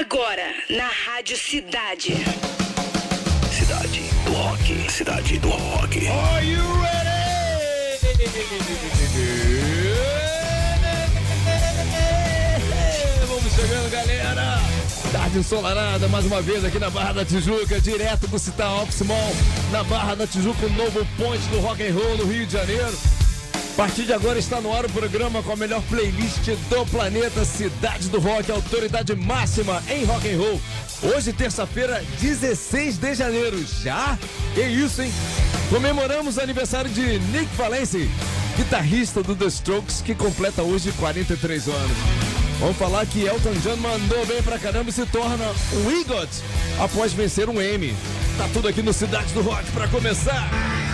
Agora, na Rádio Cidade. Cidade do Rock. Cidade do Rock. Are you ready? Vamos chegando, galera. Tarde ensolarada, mais uma vez aqui na Barra da Tijuca, direto do Citar Office Mall, na Barra da Tijuca, o novo ponte do rock and roll no Rio de Janeiro. A partir de agora está no ar o programa com a melhor playlist do planeta, Cidade do Rock, autoridade máxima em rock and roll. Hoje, terça-feira, 16 de janeiro. Já? Que isso, hein? Comemoramos o aniversário de Nick Valencia, guitarrista do The Strokes, que completa hoje 43 anos. Vamos falar que Elton John mandou bem pra caramba e se torna um EGOT após vencer um M. Tá tudo aqui no Cidade do Rock pra começar.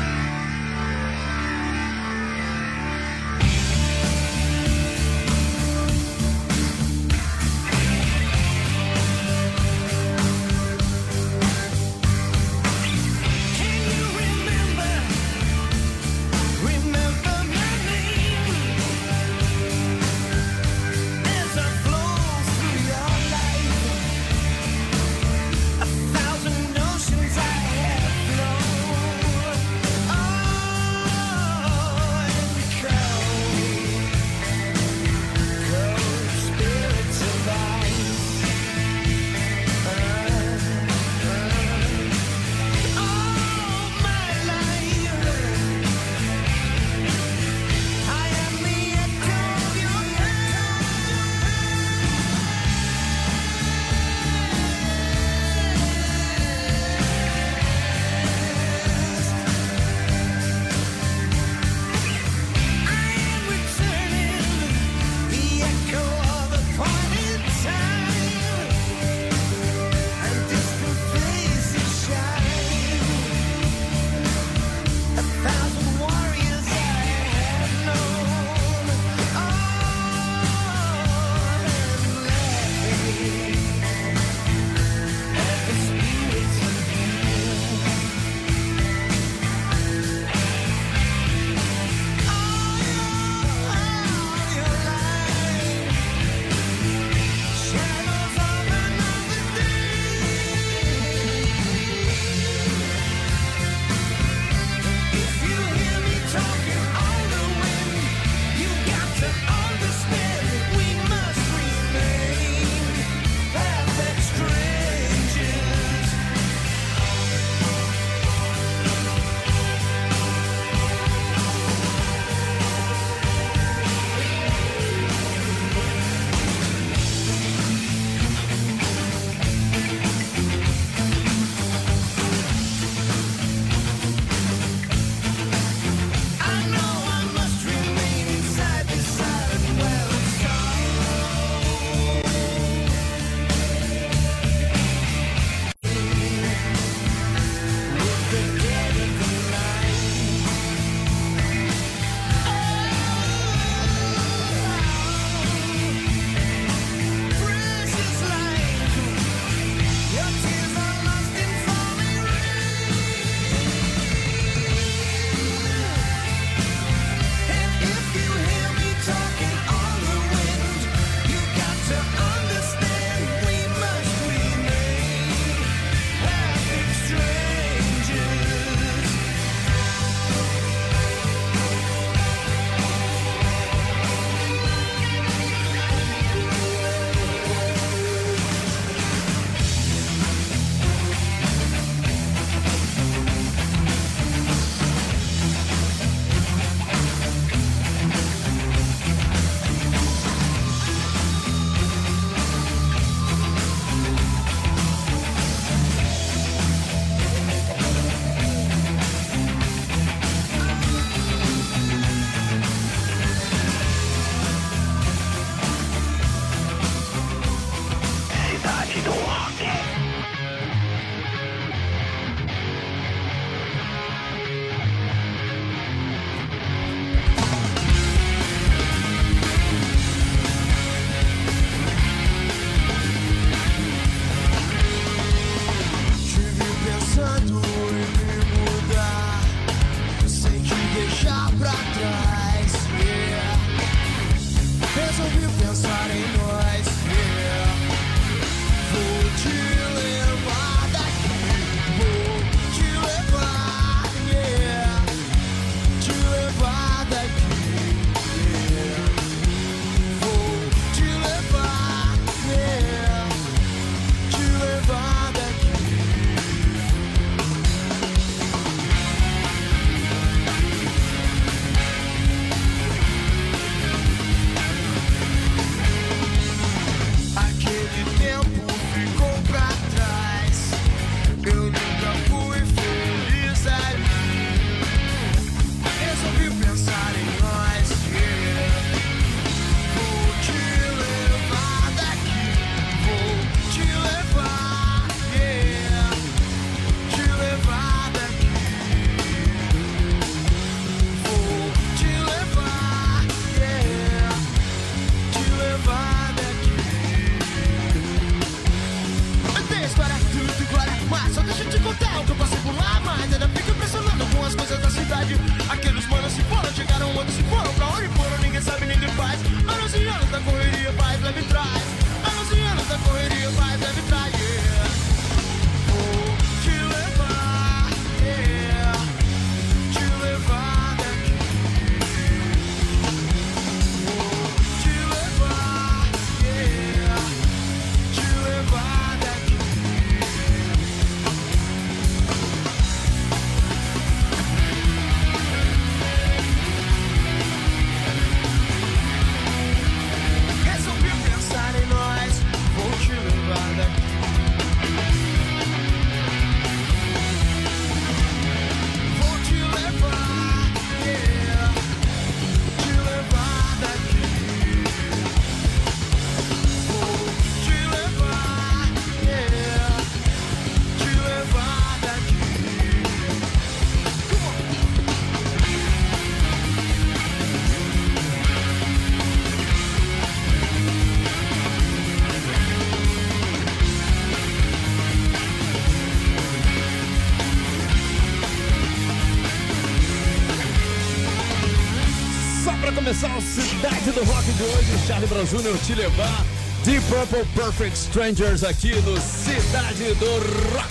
Charlie Brown Jr. te levar. Deep Purple Perfect Strangers aqui no Cidade do Rock.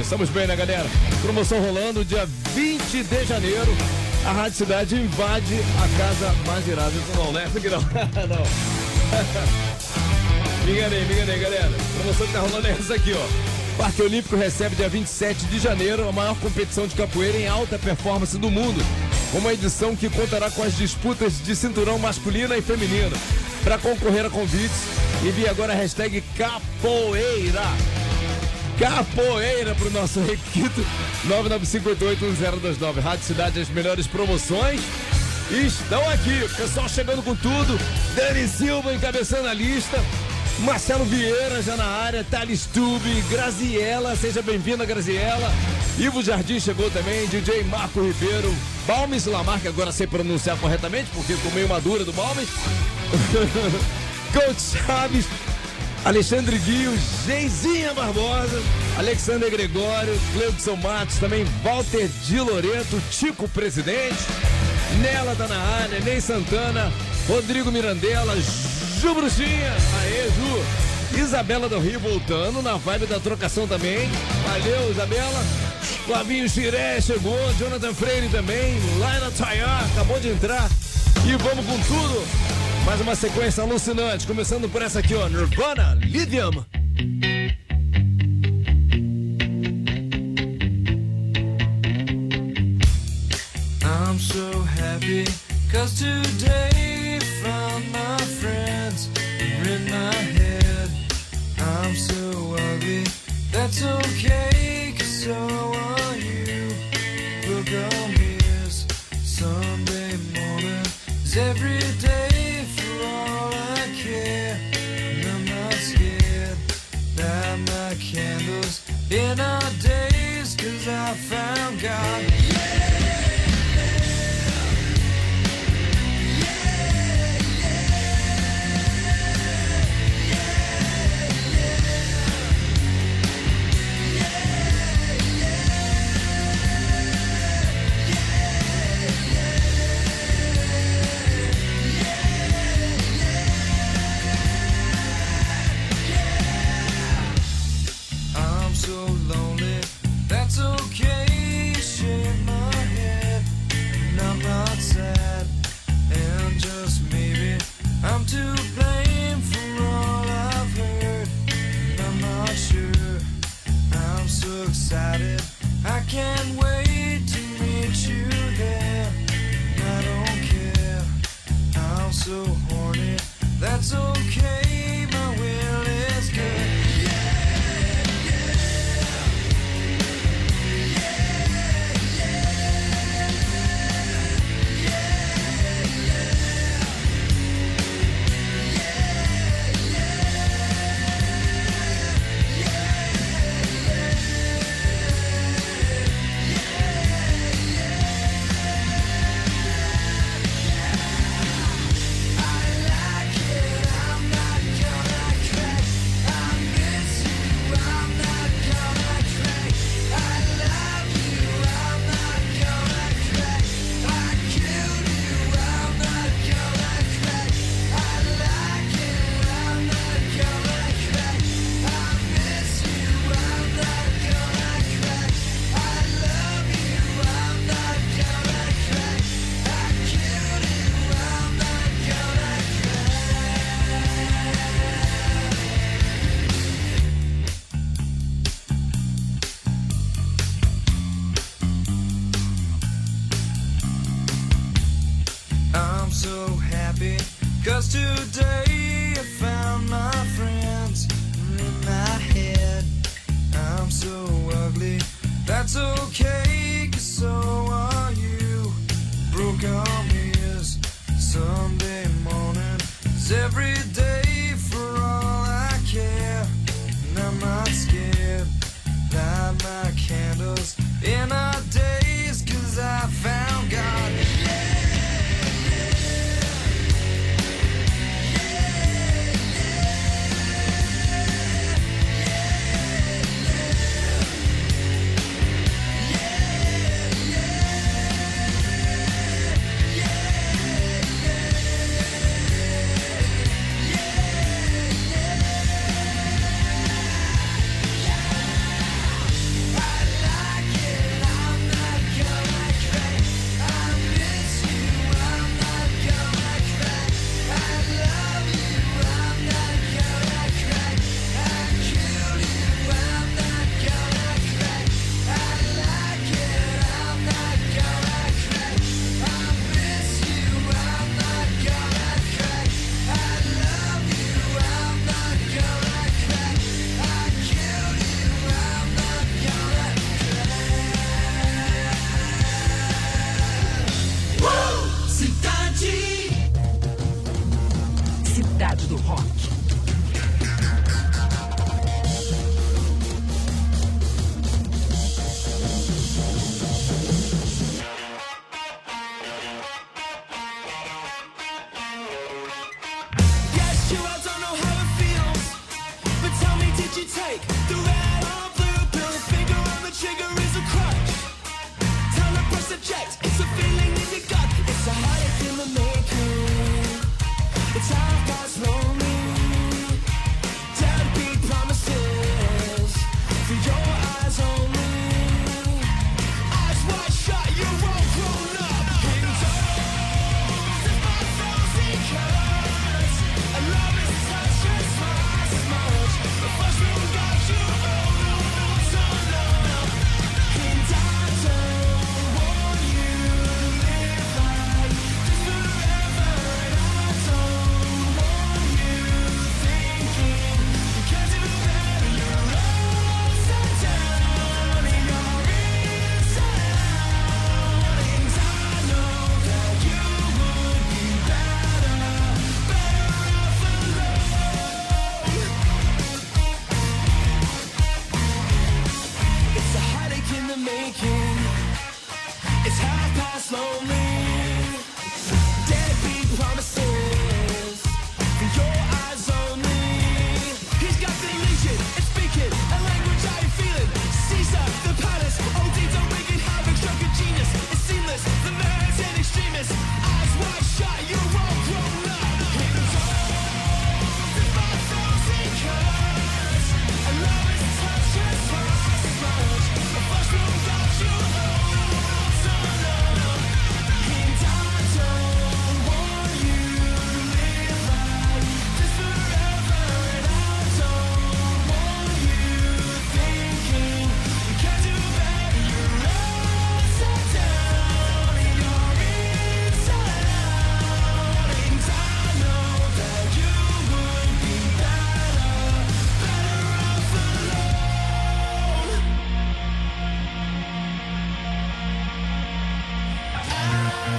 Estamos bem, né, galera? Promoção rolando dia 20 de janeiro. A Rádio Cidade invade a casa mais irada. Isso não, né? Isso aqui não. não. me enganei, me enganei, galera. Promoção que tá rolando é essa aqui, ó. Parque Olímpico recebe dia 27 de janeiro a maior competição de capoeira em alta performance do mundo. Uma edição que contará com as disputas de cinturão masculina e feminino. Para concorrer a convites, envie agora a hashtag Capoeira. Capoeira pro nosso requito 995881029. Rádio Cidade, as melhores promoções estão aqui. Pessoal chegando com tudo. Dani Silva encabeçando a lista. Marcelo Vieira já na área, Thales Tube, Graziella, seja bem-vinda, Graziella. Ivo Jardim chegou também, DJ Marco Ribeiro, Balmes Lamar, agora sei pronunciar corretamente, porque ficou meio madura do Balmes. Coach Chaves, Alexandre Guio, Geizinha Barbosa, Alexandre Gregório, Cleudson Matos, também Walter Di Loreto, Tico Presidente, Nela tá na área, Ney Santana, Rodrigo Mirandela, Ju Bruxinha. Aê, Ju. Isabela do Rio voltando na vibe da trocação também. Valeu, Isabela. Flavinho Xiré chegou, Jonathan Freire também, Laila Tayar acabou de entrar. E vamos com tudo. Mais uma sequência alucinante, começando por essa aqui, ó, Nirvana, Lithium. I'm so happy, cause today okay, so horny, that's okay.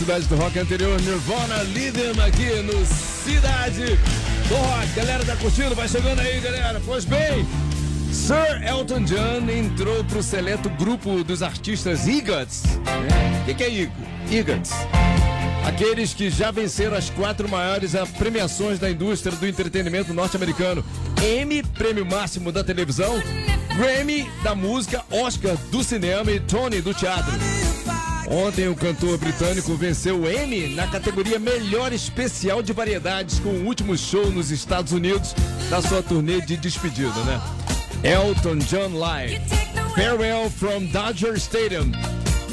Cidade do Rock anterior, Nirvana Lidem aqui no Cidade do Rock. Galera tá curtindo? Vai chegando aí, galera. Pois bem, Sir Elton John entrou pro seleto grupo dos artistas EGOTs. O né? que, que é EGOTs? Aqueles que já venceram as quatro maiores premiações da indústria do entretenimento norte-americano. M, prêmio máximo da televisão, Grammy da música, Oscar do cinema e Tony do teatro. Ontem o cantor britânico venceu o Emmy na categoria Melhor Especial de Variedades com o último show nos Estados Unidos da sua turnê de despedida, né? Elton John Live, Farewell from Dodger Stadium.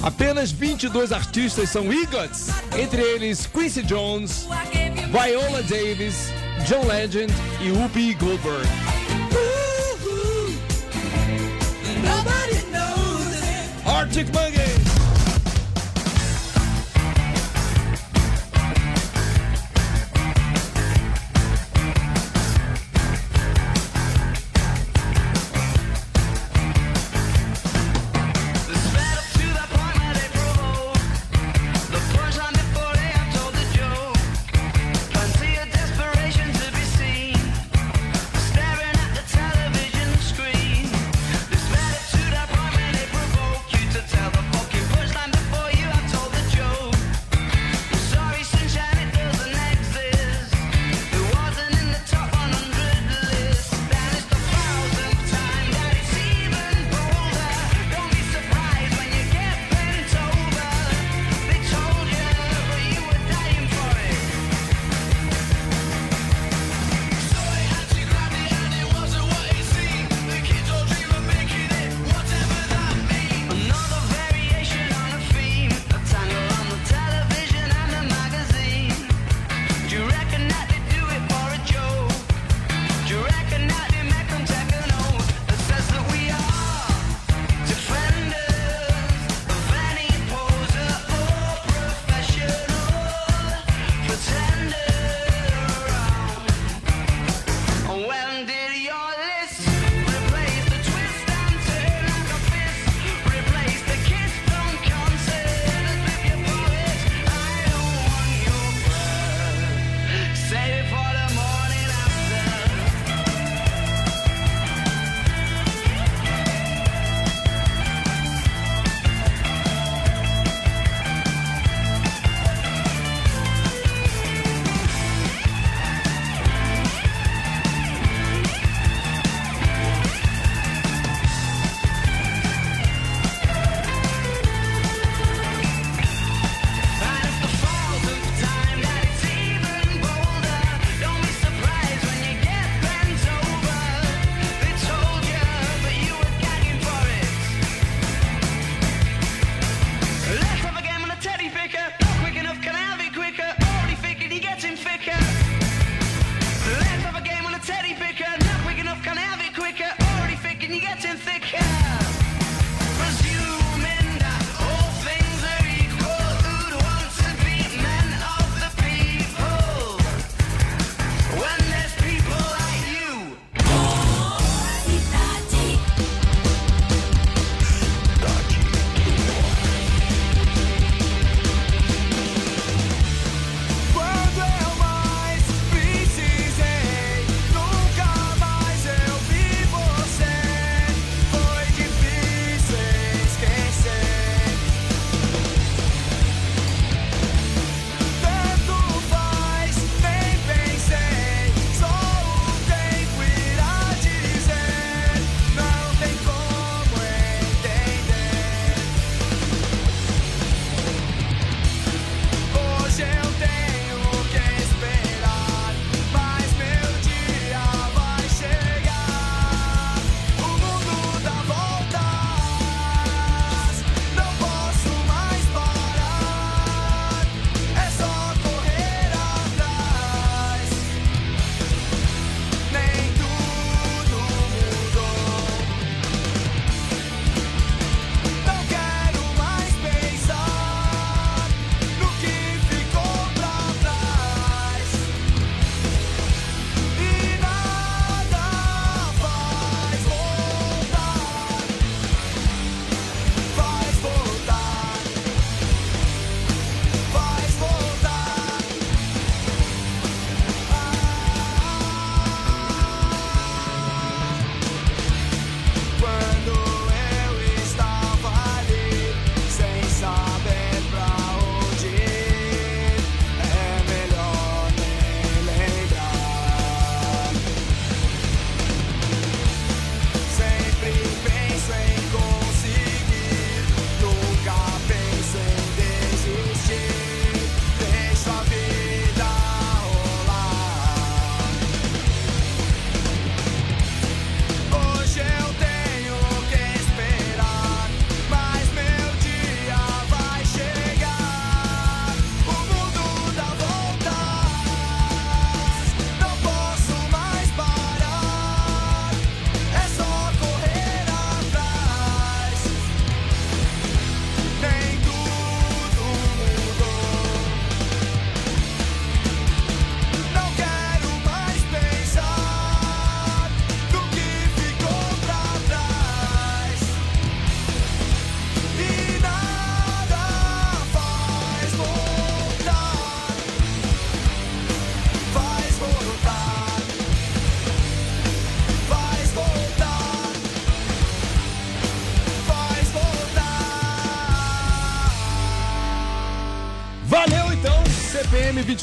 Apenas 22 artistas são EGOTs, entre eles Quincy Jones, Viola Davis, John Legend e Whoopi Goldberg. Arctic Monkeys.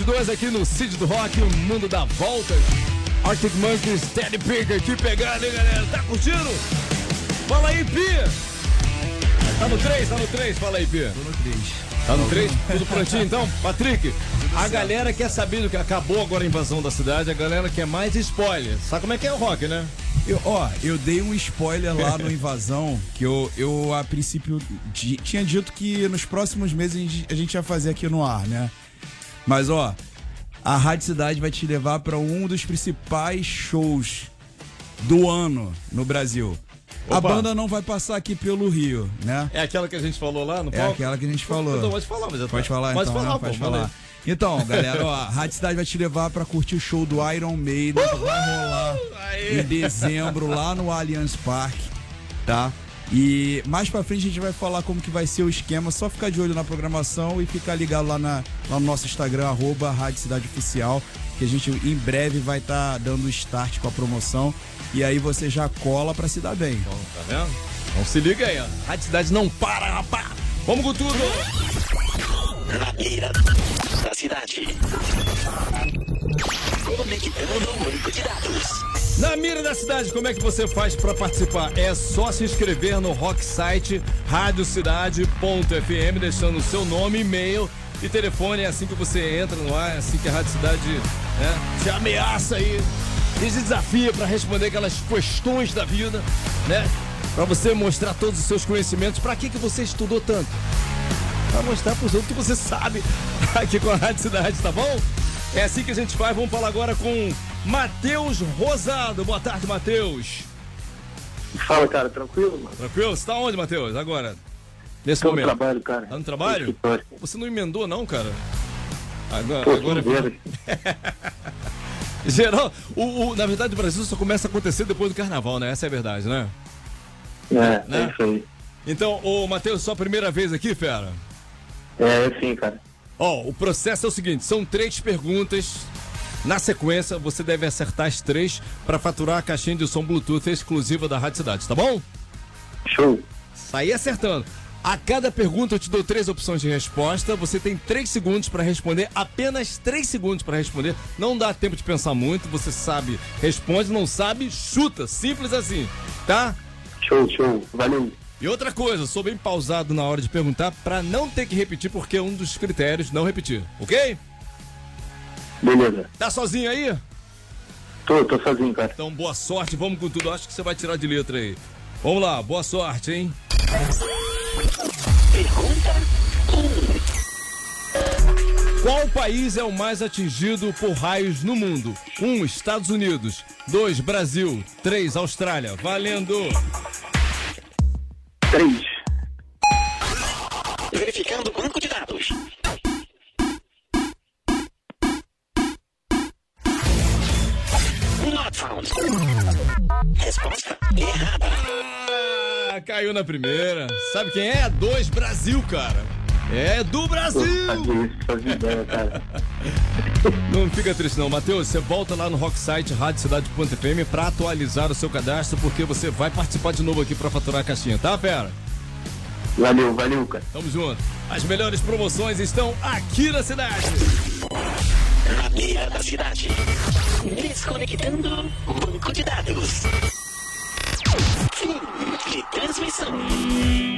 22 aqui no Cid do Rock, o mundo dá voltas. Arctic Monkeys, Teddy Picker, que pegada, hein, galera? Tá curtindo? Fala aí, Pia! Tá no 3, tá no 3, fala aí, Pia. Tô no 3. Tá no 3? Tudo prontinho então? Patrick, a galera quer saber do que acabou agora a invasão da cidade, a galera quer mais spoiler. Sabe como é que é o rock, né? Eu, ó, eu dei um spoiler lá no Invasão, que eu, eu a princípio di- tinha dito que nos próximos meses a gente, a gente ia fazer aqui no ar, né? Mas ó, a Rádio Cidade vai te levar para um dos principais shows do ano no Brasil. A Opa. banda não vai passar aqui pelo Rio, né? É aquela que a gente falou lá no É palco? aquela que a gente falou. Então pode falar, mas já tá. Pode falar Pode então, falar, né? Pode falar. Então, galera, ó, a Rádio Cidade vai te levar pra curtir o show do Iron Maiden que vai rolar Aê. em dezembro lá no Allianz Parque, tá? E mais pra frente a gente vai falar como que vai ser o esquema, só ficar de olho na programação e ficar ligado lá, na, lá no nosso Instagram, arroba Rádio Cidade Oficial, que a gente em breve vai estar dando start com a promoção e aí você já cola pra se dar bem. Então, tá vendo? Então se liga aí, ó. Rádio Cidade não para, rapaz! Vamos com tudo! Na mira da cidade. Conectando o banco de dados. Na mira da cidade, como é que você faz pra participar? É só se inscrever no rock site radiocidade.fm, deixando o seu nome, e-mail e telefone. É assim que você entra no ar, é assim que a Rádio Cidade né, te ameaça aí, te desafia pra responder aquelas questões da vida, né? Pra você mostrar todos os seus conhecimentos. Pra que, que você estudou tanto? Pra mostrar pros outros que você sabe aqui com a Rádio Cidade, tá bom? É assim que a gente faz. Vamos falar agora com Matheus Rosado. Boa tarde, Matheus. Fala, cara, tranquilo, mano? Tranquilo? Você tá onde, Matheus? Agora? Nesse Tô no momento. trabalho, cara. Tá no trabalho? No. Você não emendou, não, cara? Agora, Pô, agora. Geral, o, o- na verdade, o Brasil só começa a acontecer depois do carnaval, né? Essa é a verdade, né? É, Né? é isso aí. Então, ô Matheus, sua primeira vez aqui, fera? É, é sim, cara. Ó, o processo é o seguinte: são três perguntas. Na sequência, você deve acertar as três para faturar a caixinha de som Bluetooth exclusiva da Rádio Cidade, tá bom? Show. Sair acertando. A cada pergunta eu te dou três opções de resposta. Você tem três segundos para responder, apenas três segundos para responder. Não dá tempo de pensar muito. Você sabe, responde, não sabe, chuta. Simples assim, tá? Show, show. Valeu. E outra coisa, sou bem pausado na hora de perguntar para não ter que repetir, porque é um dos critérios não repetir, ok? Beleza. Tá sozinho aí? Tô, tô sozinho, cara. Então, boa sorte, vamos com tudo. Acho que você vai tirar de letra aí. Vamos lá, boa sorte, hein? Pergunta Qual país é o mais atingido por raios no mundo? 1. Um, Estados Unidos. 2. Brasil. 3. Austrália. Valendo! Três. verificando o banco de dados. Found. Resposta errada. Ah, caiu na primeira. Sabe quem é? 2. Brasil, cara. É do Brasil! Não fica triste não, Matheus. Você volta lá no Rocksite radiocidade.fm pra atualizar o seu cadastro, porque você vai participar de novo aqui pra faturar a caixinha, tá, fera? Valeu, valeu, cara. Tamo junto. As melhores promoções estão aqui na cidade. Na mira da cidade. Desconectando banco de dados. Fim de transmissão.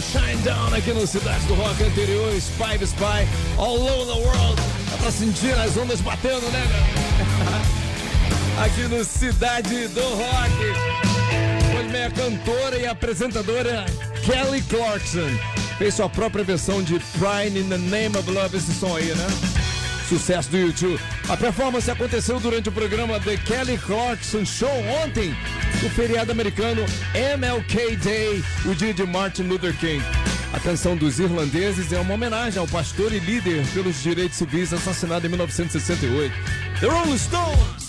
Shine Down aqui no Cidade do Rock anterior, Spy the Spy, All Over the World. Dá pra sentir as ondas batendo, né? Aqui no Cidade do Rock. Pois bem, a cantora e apresentadora Kelly Clarkson fez sua própria versão de Pride in the Name of Love, esse som aí, né? Sucesso do YouTube. A performance aconteceu durante o programa The Kelly Clarkson Show ontem, o feriado americano MLK Day, o dia de Martin Luther King. A canção dos irlandeses é uma homenagem ao pastor e líder pelos direitos civis assassinado em 1968. The Rolling Stones!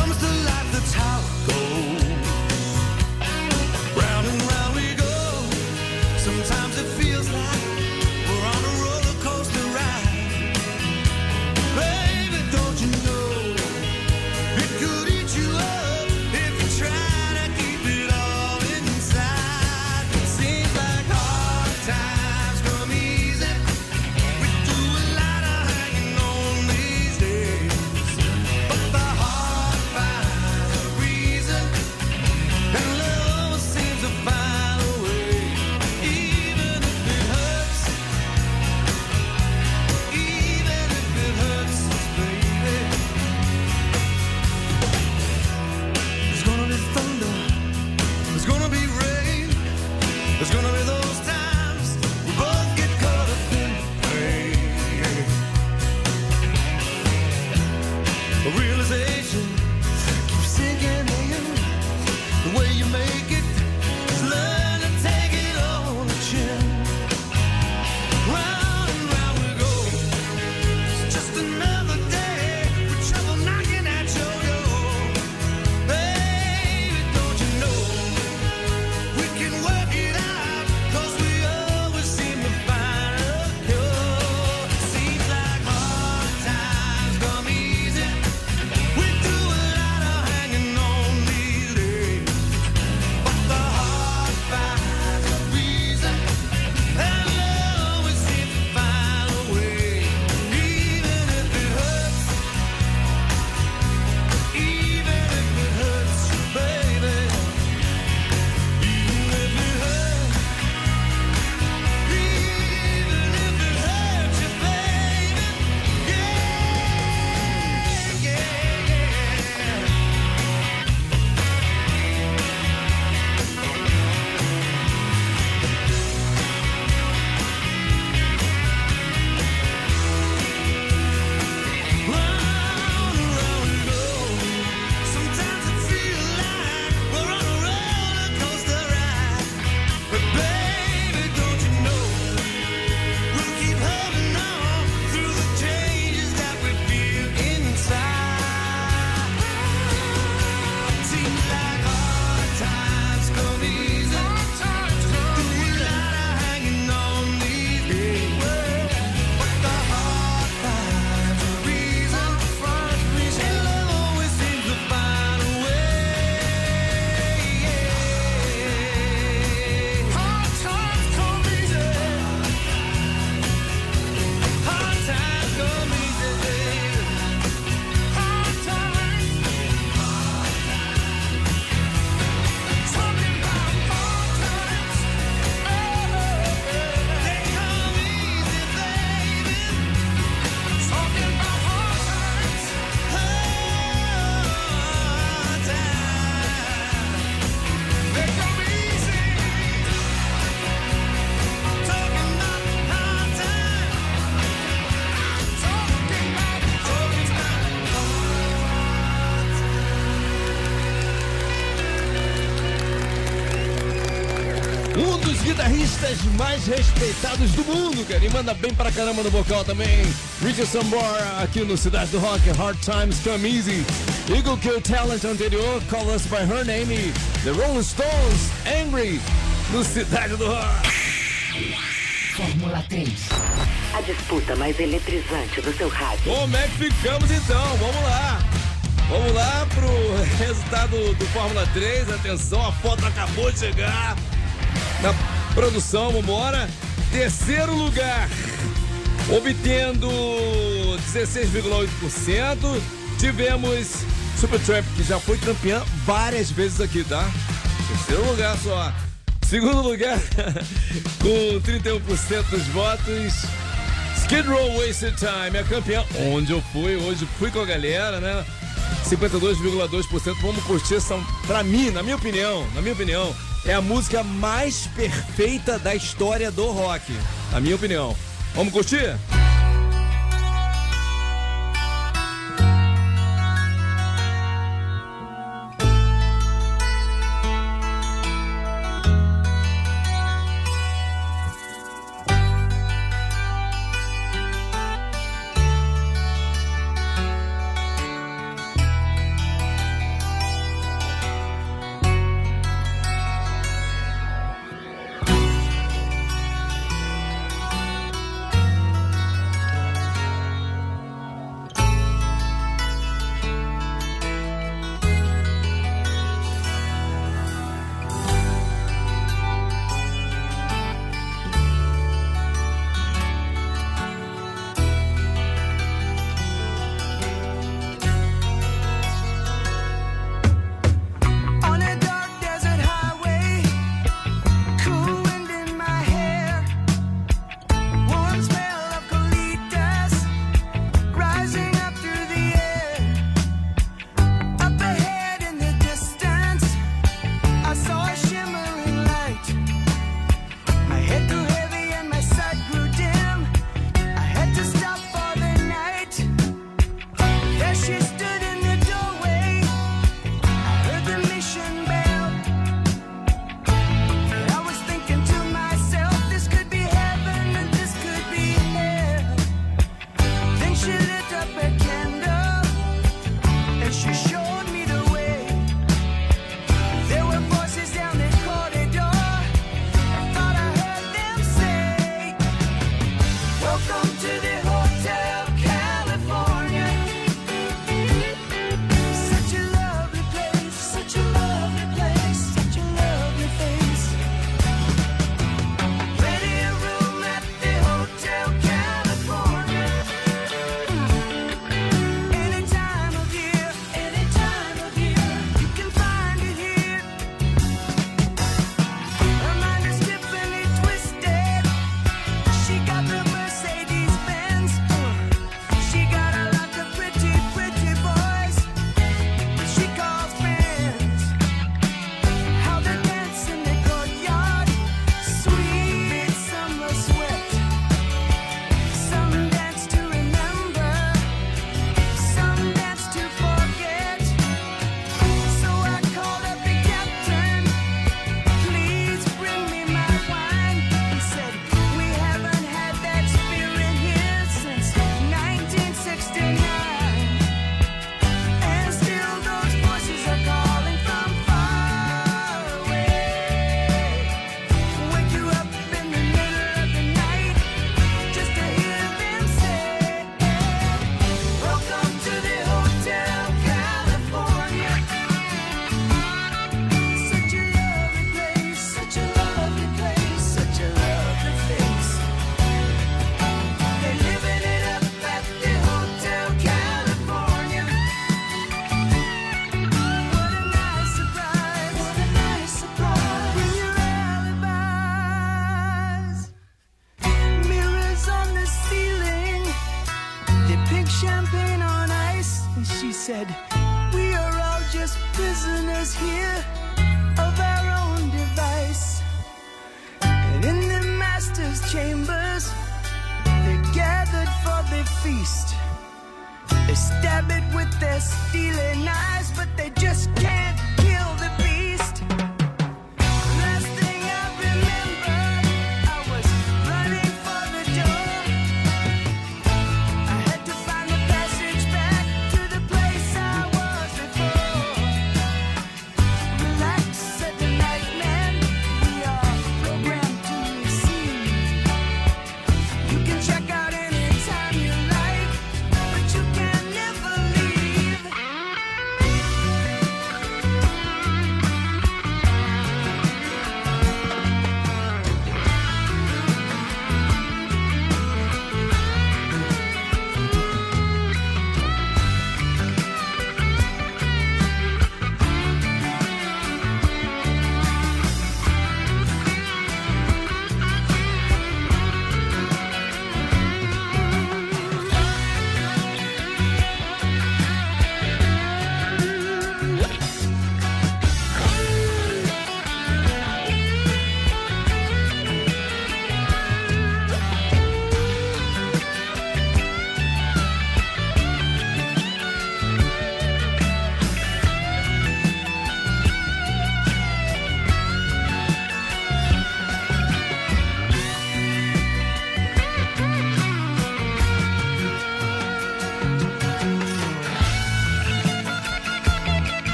comes to life, that's how it goes. Guitarristas mais respeitados do mundo, cara. E manda bem pra caramba no vocal também. Richard Sambora aqui no Cidade do Rock. Hard Times Come Easy. Eagle Kill Talent anterior. Call Us By Her Name. The Rolling Stones. Angry. No Cidade do Rock. Fórmula 3. A disputa mais eletrizante do seu rádio. Como é que ficamos então? Vamos lá. Vamos lá pro resultado do Fórmula 3. Atenção, a foto acabou de chegar. Na produção, vambora. Terceiro lugar, obtendo 16,8%. Tivemos Supertramp, que já foi campeã várias vezes aqui, tá? Terceiro lugar só. Segundo lugar, com 31% dos votos. Skid Row Wasted Time, a campeã. Onde eu fui, hoje fui com a galera, né? 52,2%. Vamos curtir essa, pra mim, na minha opinião, na minha opinião, é a música mais perfeita da história do rock. Na minha opinião. Vamos curtir?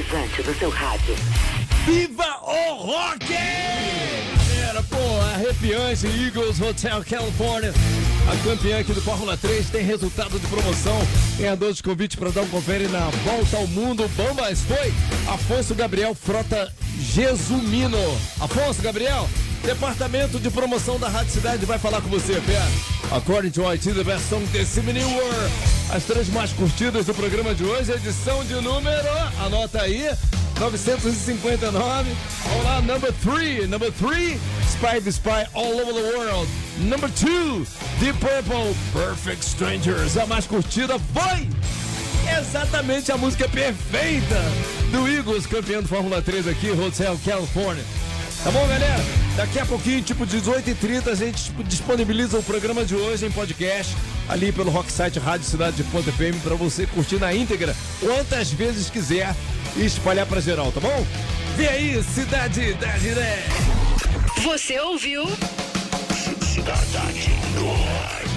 Do seu rádio. Viva o rock! Galera, pô, arrepiante Eagles Hotel California. A campeã aqui do Fórmula 3 tem resultado de promoção. Ganhador de convite para dar um confere na volta ao mundo. Bom, mas foi Afonso Gabriel Frota Jesumino. Afonso Gabriel, departamento de promoção da Rádio Cidade vai falar com você, Pé. According to IT, the best song this mini world. As três mais curtidas do programa de hoje, edição de número, anota aí, 959. Vamos lá, number three. Number three, Spy the Spy All Over the World. Number two, Deep Purple, Perfect Strangers. A mais curtida foi exatamente a música perfeita do Eagles, campeão de Fórmula 3 aqui, Hotel California. Tá bom, galera? Daqui a pouquinho, tipo 18h30, a gente disponibiliza o programa de hoje em podcast ali pelo Rocksite Rádio Cidade de Ponta FM para você curtir na íntegra quantas vezes quiser e espalhar para geral, tá bom? Vem aí, Cidade da Diré. Você ouviu? Cidade do Rock.